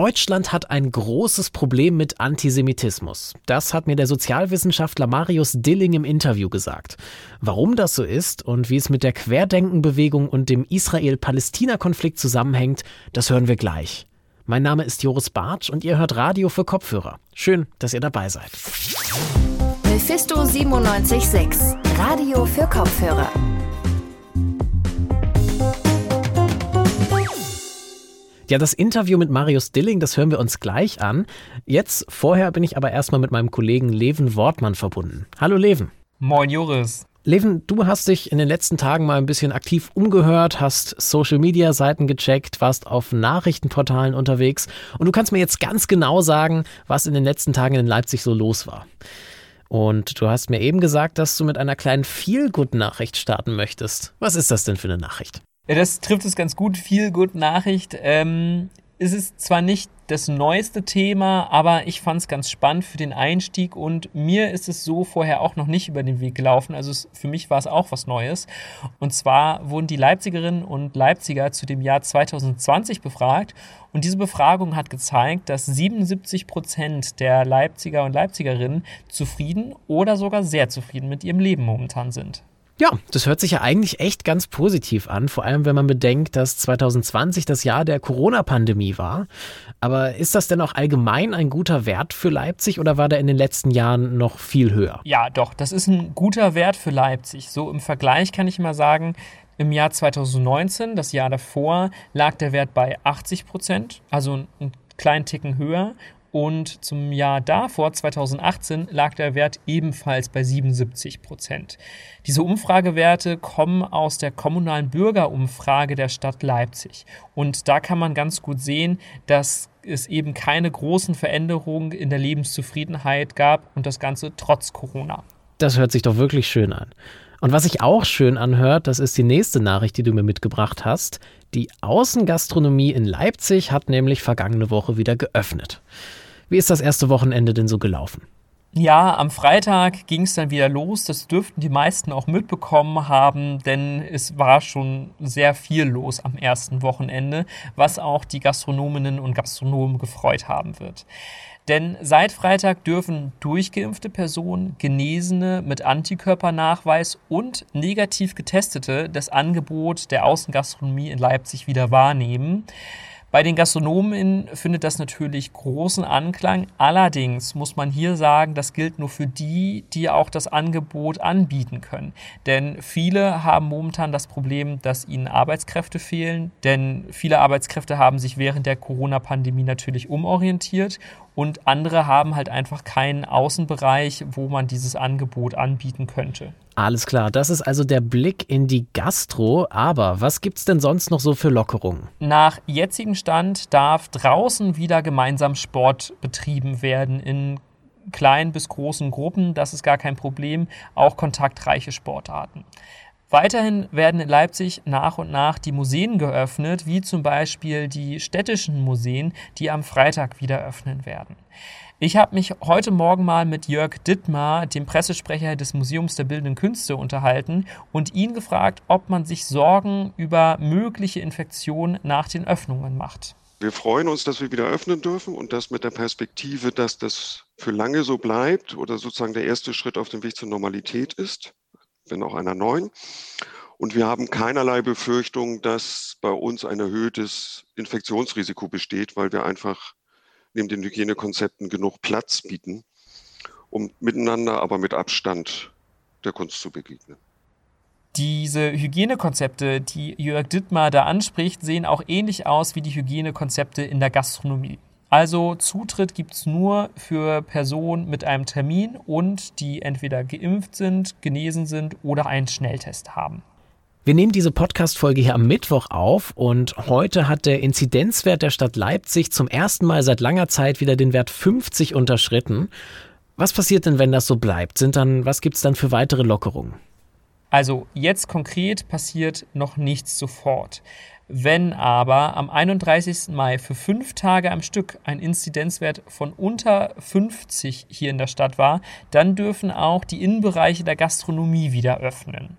Deutschland hat ein großes Problem mit Antisemitismus. Das hat mir der Sozialwissenschaftler Marius Dilling im Interview gesagt. Warum das so ist und wie es mit der Querdenkenbewegung und dem Israel-Palästina-Konflikt zusammenhängt, das hören wir gleich. Mein Name ist Joris Bartsch und ihr hört Radio für Kopfhörer. Schön, dass ihr dabei seid. Mephisto 976, Radio für Kopfhörer. Ja, das Interview mit Marius Dilling, das hören wir uns gleich an. Jetzt, vorher bin ich aber erstmal mit meinem Kollegen Leven Wortmann verbunden. Hallo Leven. Moin Joris. Leven, du hast dich in den letzten Tagen mal ein bisschen aktiv umgehört, hast Social-Media-Seiten gecheckt, warst auf Nachrichtenportalen unterwegs und du kannst mir jetzt ganz genau sagen, was in den letzten Tagen in Leipzig so los war. Und du hast mir eben gesagt, dass du mit einer kleinen Feel-Good-Nachricht starten möchtest. Was ist das denn für eine Nachricht? Ja, das trifft es ganz gut. Viel gut Nachricht. Ähm, ist es zwar nicht das neueste Thema, aber ich fand es ganz spannend für den Einstieg und mir ist es so vorher auch noch nicht über den Weg gelaufen. Also es, für mich war es auch was Neues. Und zwar wurden die Leipzigerinnen und Leipziger zu dem Jahr 2020 befragt und diese Befragung hat gezeigt, dass 77 Prozent der Leipziger und Leipzigerinnen zufrieden oder sogar sehr zufrieden mit ihrem Leben momentan sind. Ja, das hört sich ja eigentlich echt ganz positiv an, vor allem wenn man bedenkt, dass 2020 das Jahr der Corona-Pandemie war. Aber ist das denn auch allgemein ein guter Wert für Leipzig oder war der in den letzten Jahren noch viel höher? Ja, doch, das ist ein guter Wert für Leipzig. So im Vergleich kann ich mal sagen, im Jahr 2019, das Jahr davor, lag der Wert bei 80 Prozent, also einen kleinen Ticken höher. Und zum Jahr davor, 2018, lag der Wert ebenfalls bei 77 Prozent. Diese Umfragewerte kommen aus der kommunalen Bürgerumfrage der Stadt Leipzig. Und da kann man ganz gut sehen, dass es eben keine großen Veränderungen in der Lebenszufriedenheit gab und das Ganze trotz Corona. Das hört sich doch wirklich schön an. Und was sich auch schön anhört, das ist die nächste Nachricht, die du mir mitgebracht hast. Die Außengastronomie in Leipzig hat nämlich vergangene Woche wieder geöffnet. Wie ist das erste Wochenende denn so gelaufen? Ja, am Freitag ging es dann wieder los. Das dürften die meisten auch mitbekommen haben, denn es war schon sehr viel los am ersten Wochenende, was auch die Gastronominnen und Gastronomen gefreut haben wird. Denn seit Freitag dürfen durchgeimpfte Personen, Genesene mit Antikörpernachweis und negativ Getestete das Angebot der Außengastronomie in Leipzig wieder wahrnehmen. Bei den Gastronomen findet das natürlich großen Anklang. Allerdings muss man hier sagen, das gilt nur für die, die auch das Angebot anbieten können. Denn viele haben momentan das Problem, dass ihnen Arbeitskräfte fehlen. Denn viele Arbeitskräfte haben sich während der Corona-Pandemie natürlich umorientiert und andere haben halt einfach keinen Außenbereich, wo man dieses Angebot anbieten könnte. Alles klar, das ist also der Blick in die Gastro. Aber was gibt es denn sonst noch so für Lockerungen? Nach jetzigem Stand darf draußen wieder gemeinsam Sport betrieben werden in kleinen bis großen Gruppen. Das ist gar kein Problem. Auch kontaktreiche Sportarten. Weiterhin werden in Leipzig nach und nach die Museen geöffnet, wie zum Beispiel die städtischen Museen, die am Freitag wieder öffnen werden. Ich habe mich heute Morgen mal mit Jörg Dittmar, dem Pressesprecher des Museums der Bildenden Künste, unterhalten und ihn gefragt, ob man sich Sorgen über mögliche Infektionen nach den Öffnungen macht. Wir freuen uns, dass wir wieder öffnen dürfen und das mit der Perspektive, dass das für lange so bleibt oder sozusagen der erste Schritt auf dem Weg zur Normalität ist wenn auch einer neuen. Und wir haben keinerlei Befürchtung, dass bei uns ein erhöhtes Infektionsrisiko besteht, weil wir einfach neben den Hygienekonzepten genug Platz bieten, um miteinander, aber mit Abstand der Kunst zu begegnen. Diese Hygienekonzepte, die Jörg Dittmar da anspricht, sehen auch ähnlich aus wie die Hygienekonzepte in der Gastronomie. Also Zutritt gibt es nur für Personen mit einem Termin und die entweder geimpft sind, genesen sind oder einen Schnelltest haben. Wir nehmen diese Podcast-Folge hier am Mittwoch auf und heute hat der Inzidenzwert der Stadt Leipzig zum ersten Mal seit langer Zeit wieder den Wert 50 unterschritten. Was passiert denn, wenn das so bleibt? Sind dann, was gibt es dann für weitere Lockerungen? Also jetzt konkret passiert noch nichts sofort. Wenn aber am 31. Mai für fünf Tage am Stück ein Inzidenzwert von unter 50 hier in der Stadt war, dann dürfen auch die Innenbereiche der Gastronomie wieder öffnen.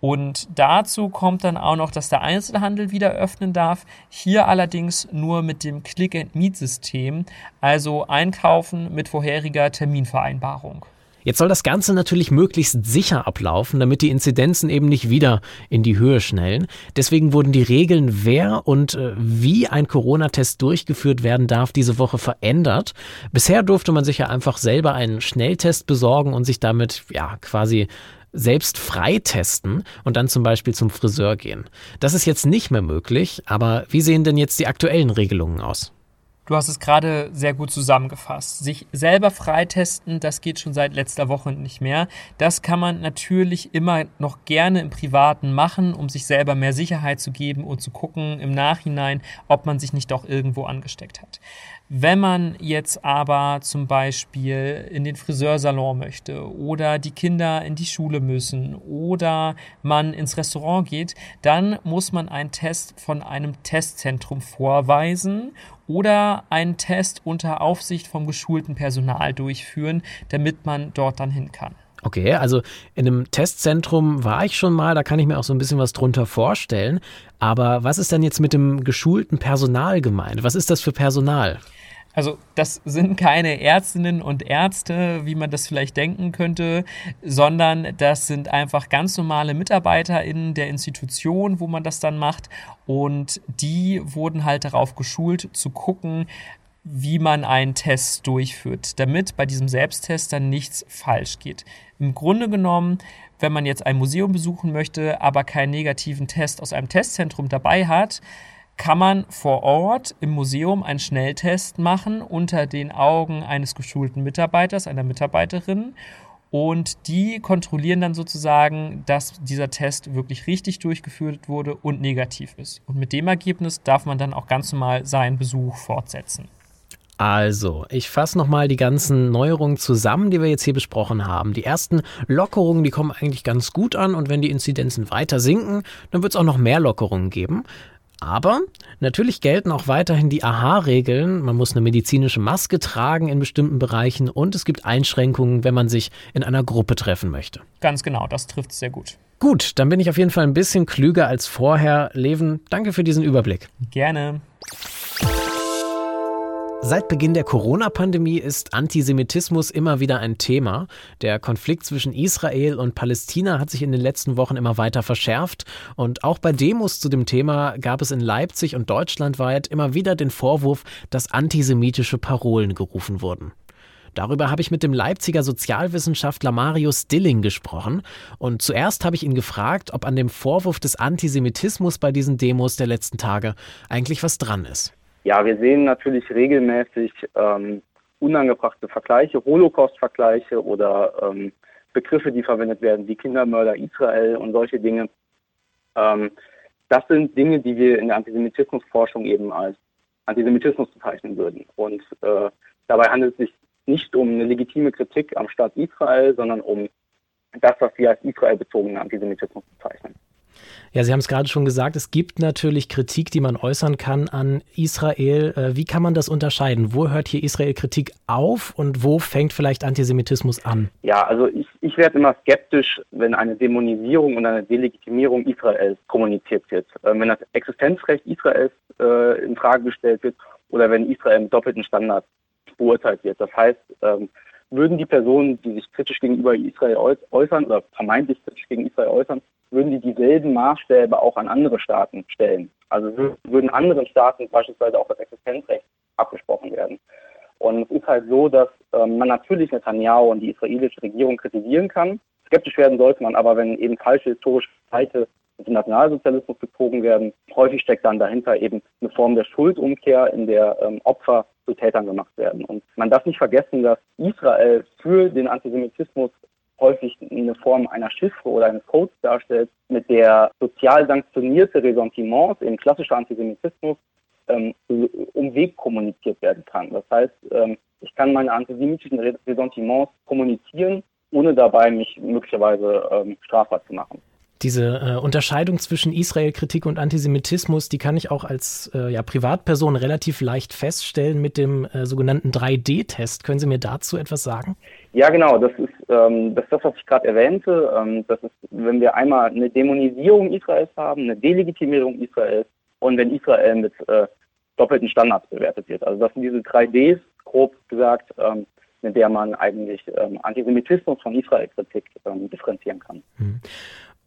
Und dazu kommt dann auch noch, dass der Einzelhandel wieder öffnen darf. Hier allerdings nur mit dem Click-and-Meet-System, also einkaufen mit vorheriger Terminvereinbarung. Jetzt soll das Ganze natürlich möglichst sicher ablaufen, damit die Inzidenzen eben nicht wieder in die Höhe schnellen. Deswegen wurden die Regeln, wer und äh, wie ein Corona-Test durchgeführt werden darf, diese Woche verändert. Bisher durfte man sich ja einfach selber einen Schnelltest besorgen und sich damit ja quasi selbst freitesten und dann zum Beispiel zum Friseur gehen. Das ist jetzt nicht mehr möglich, aber wie sehen denn jetzt die aktuellen Regelungen aus? Du hast es gerade sehr gut zusammengefasst. Sich selber freitesten, das geht schon seit letzter Woche nicht mehr. Das kann man natürlich immer noch gerne im Privaten machen, um sich selber mehr Sicherheit zu geben und zu gucken im Nachhinein, ob man sich nicht doch irgendwo angesteckt hat. Wenn man jetzt aber zum Beispiel in den Friseursalon möchte oder die Kinder in die Schule müssen oder man ins Restaurant geht, dann muss man einen Test von einem Testzentrum vorweisen oder einen Test unter Aufsicht vom geschulten Personal durchführen, damit man dort dann hin kann. Okay, also in einem Testzentrum war ich schon mal, da kann ich mir auch so ein bisschen was drunter vorstellen. Aber was ist denn jetzt mit dem geschulten Personal gemeint? Was ist das für Personal? Also das sind keine Ärztinnen und Ärzte, wie man das vielleicht denken könnte, sondern das sind einfach ganz normale MitarbeiterInnen der Institution, wo man das dann macht. Und die wurden halt darauf geschult, zu gucken, wie man einen Test durchführt, damit bei diesem Selbsttest dann nichts falsch geht. Im Grunde genommen, wenn man jetzt ein Museum besuchen möchte, aber keinen negativen Test aus einem Testzentrum dabei hat, kann man vor Ort im Museum einen Schnelltest machen unter den Augen eines geschulten Mitarbeiters, einer Mitarbeiterin. Und die kontrollieren dann sozusagen, dass dieser Test wirklich richtig durchgeführt wurde und negativ ist. Und mit dem Ergebnis darf man dann auch ganz normal seinen Besuch fortsetzen. Also, ich fasse nochmal die ganzen Neuerungen zusammen, die wir jetzt hier besprochen haben. Die ersten Lockerungen, die kommen eigentlich ganz gut an und wenn die Inzidenzen weiter sinken, dann wird es auch noch mehr Lockerungen geben. Aber natürlich gelten auch weiterhin die AHA-Regeln. Man muss eine medizinische Maske tragen in bestimmten Bereichen und es gibt Einschränkungen, wenn man sich in einer Gruppe treffen möchte. Ganz genau, das trifft sehr gut. Gut, dann bin ich auf jeden Fall ein bisschen klüger als vorher. Leven, danke für diesen Überblick. Gerne. Seit Beginn der Corona-Pandemie ist Antisemitismus immer wieder ein Thema. Der Konflikt zwischen Israel und Palästina hat sich in den letzten Wochen immer weiter verschärft. Und auch bei Demos zu dem Thema gab es in Leipzig und deutschlandweit immer wieder den Vorwurf, dass antisemitische Parolen gerufen wurden. Darüber habe ich mit dem Leipziger Sozialwissenschaftler Marius Dilling gesprochen. Und zuerst habe ich ihn gefragt, ob an dem Vorwurf des Antisemitismus bei diesen Demos der letzten Tage eigentlich was dran ist. Ja, wir sehen natürlich regelmäßig ähm, unangebrachte Vergleiche, Holocaust-Vergleiche oder ähm, Begriffe, die verwendet werden, wie Kindermörder Israel und solche Dinge. Ähm, das sind Dinge, die wir in der Antisemitismusforschung eben als Antisemitismus bezeichnen würden. Und äh, dabei handelt es sich nicht um eine legitime Kritik am Staat Israel, sondern um das, was wir als israelbezogenen Antisemitismus bezeichnen. Ja, Sie haben es gerade schon gesagt, es gibt natürlich Kritik, die man äußern kann an Israel. Äh, wie kann man das unterscheiden? Wo hört hier Israel Kritik auf und wo fängt vielleicht Antisemitismus an? Ja, also ich, ich werde immer skeptisch, wenn eine Dämonisierung und eine Delegitimierung Israels kommuniziert wird. Ähm, wenn das Existenzrecht Israels äh, in Frage gestellt wird oder wenn Israel mit doppelten Standards beurteilt wird. Das heißt, ähm, würden die Personen, die sich kritisch gegenüber Israel äußern oder vermeintlich kritisch gegen Israel äußern, würden die dieselben Maßstäbe auch an andere Staaten stellen. Also würden anderen Staaten beispielsweise auch das Existenzrecht abgesprochen werden. Und es ist halt so, dass ähm, man natürlich Netanyahu und die israelische Regierung kritisieren kann. Skeptisch werden sollte man aber, wenn eben falsche historische Seite zum Nationalsozialismus gezogen werden. Häufig steckt dann dahinter eben eine Form der Schuldumkehr, in der ähm, Opfer zu Tätern gemacht werden. Und man darf nicht vergessen, dass Israel für den Antisemitismus häufig eine Form einer Chiffre oder eines Codes darstellt, mit der sozial sanktionierte Ressentiments, eben klassischer Antisemitismus, ähm, um Weg kommuniziert werden kann. Das heißt, ähm, ich kann meine antisemitischen Ressentiments kommunizieren, ohne dabei mich möglicherweise ähm, strafbar zu machen. Diese äh, Unterscheidung zwischen Israel-Kritik und Antisemitismus, die kann ich auch als äh, ja, Privatperson relativ leicht feststellen mit dem äh, sogenannten 3D-Test. Können Sie mir dazu etwas sagen? Ja, genau. Das ist, ähm, das, ist das, was ich gerade erwähnte. Ähm, das ist, wenn wir einmal eine Dämonisierung Israels haben, eine Delegitimierung Israels und wenn Israel mit äh, doppelten Standards bewertet wird. Also das sind diese 3Ds, grob gesagt, ähm, mit der man eigentlich ähm, Antisemitismus von Israel-Kritik ähm, differenzieren kann.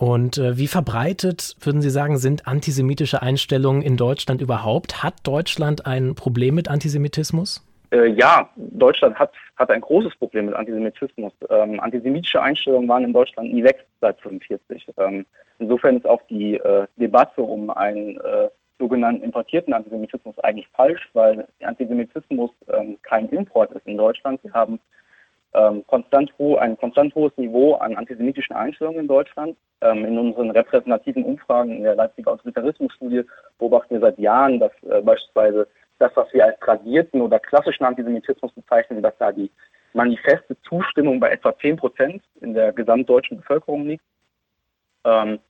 Und äh, wie verbreitet, würden Sie sagen, sind antisemitische Einstellungen in Deutschland überhaupt? Hat Deutschland ein Problem mit Antisemitismus? Äh, ja, Deutschland hat, hat ein großes Problem mit Antisemitismus. Ähm, antisemitische Einstellungen waren in Deutschland nie weg seit 1945. Ähm, insofern ist auch die äh, Debatte um einen äh, sogenannten importierten Antisemitismus eigentlich falsch, weil Antisemitismus ähm, kein Import ist in Deutschland. Wir haben ähm, konstant ho ein konstant hohes Niveau an antisemitischen Einstellungen in Deutschland. Ähm, in unseren repräsentativen Umfragen in der Leipziger Autoritarismusstudie beobachten wir seit Jahren, dass äh, beispielsweise das, was wir als tradierten oder klassischen Antisemitismus bezeichnen, dass da die manifeste Zustimmung bei etwa 10 Prozent in der gesamtdeutschen Bevölkerung liegt. Ähm,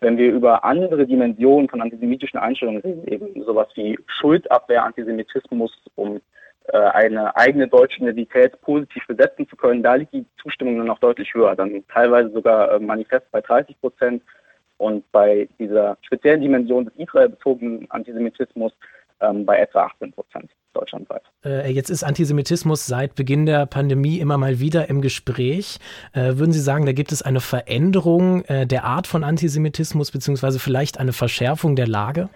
wenn wir über andere Dimensionen von antisemitischen Einstellungen reden, eben sowas wie Schuldabwehr, Antisemitismus, um eine eigene deutsche Identität positiv besetzen zu können, da liegt die Zustimmung dann noch deutlich höher, dann teilweise sogar äh, manifest bei 30 Prozent. Und bei dieser speziellen Dimension des israelbezogenen Antisemitismus ähm, bei etwa 18 Prozent deutschlandweit. Äh, jetzt ist Antisemitismus seit Beginn der Pandemie immer mal wieder im Gespräch. Äh, würden Sie sagen, da gibt es eine Veränderung äh, der Art von Antisemitismus beziehungsweise vielleicht eine Verschärfung der Lage?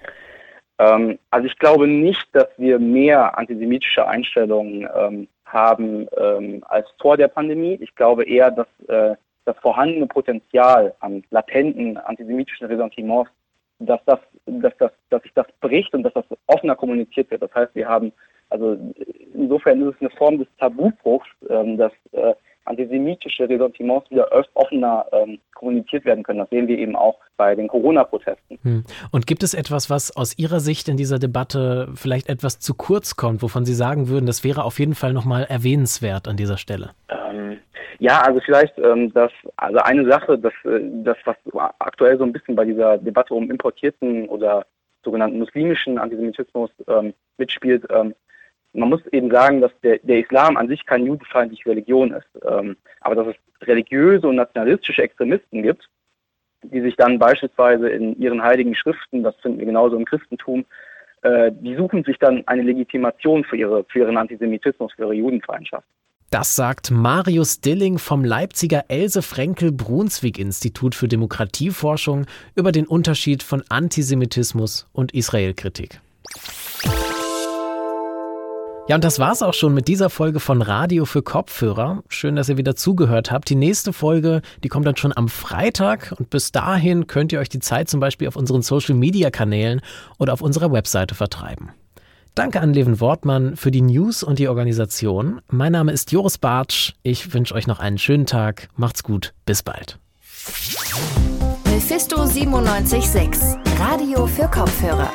Ähm, also ich glaube nicht, dass wir mehr antisemitische Einstellungen ähm, haben ähm, als vor der Pandemie. Ich glaube eher, dass äh, das vorhandene Potenzial an latenten antisemitischen Ressentiments, dass das, dass das, dass sich das bricht und dass das offener kommuniziert wird. Das heißt, wir haben also insofern ist es eine Form des Tabubruchs, ähm, dass äh, antisemitische Ressentiments wieder offener ähm, kommuniziert werden können. Das sehen wir eben auch bei den Corona-Protesten. Hm. Und gibt es etwas, was aus Ihrer Sicht in dieser Debatte vielleicht etwas zu kurz kommt, wovon Sie sagen würden, das wäre auf jeden Fall nochmal erwähnenswert an dieser Stelle? Ähm, ja, also vielleicht ähm, das, also eine Sache, das, äh, das, was aktuell so ein bisschen bei dieser Debatte um importierten oder sogenannten muslimischen Antisemitismus ähm, mitspielt, ähm, man muss eben sagen, dass der, der Islam an sich keine judenfeindliche Religion ist, ähm, aber dass es religiöse und nationalistische Extremisten gibt, die sich dann beispielsweise in ihren heiligen Schriften, das finden wir genauso im Christentum, äh, die suchen sich dann eine Legitimation für, ihre, für ihren Antisemitismus, für ihre Judenfeindschaft. Das sagt Marius Dilling vom Leipziger Else Frenkel Brunswick Institut für Demokratieforschung über den Unterschied von Antisemitismus und Israelkritik. Ja, und das war's auch schon mit dieser Folge von Radio für Kopfhörer. Schön, dass ihr wieder zugehört habt. Die nächste Folge, die kommt dann schon am Freitag und bis dahin könnt ihr euch die Zeit zum Beispiel auf unseren Social Media Kanälen oder auf unserer Webseite vertreiben. Danke an Leven Wortmann für die News und die Organisation. Mein Name ist Joris Bartsch. Ich wünsche euch noch einen schönen Tag. Macht's gut. Bis bald. Mephisto 976, Radio für Kopfhörer.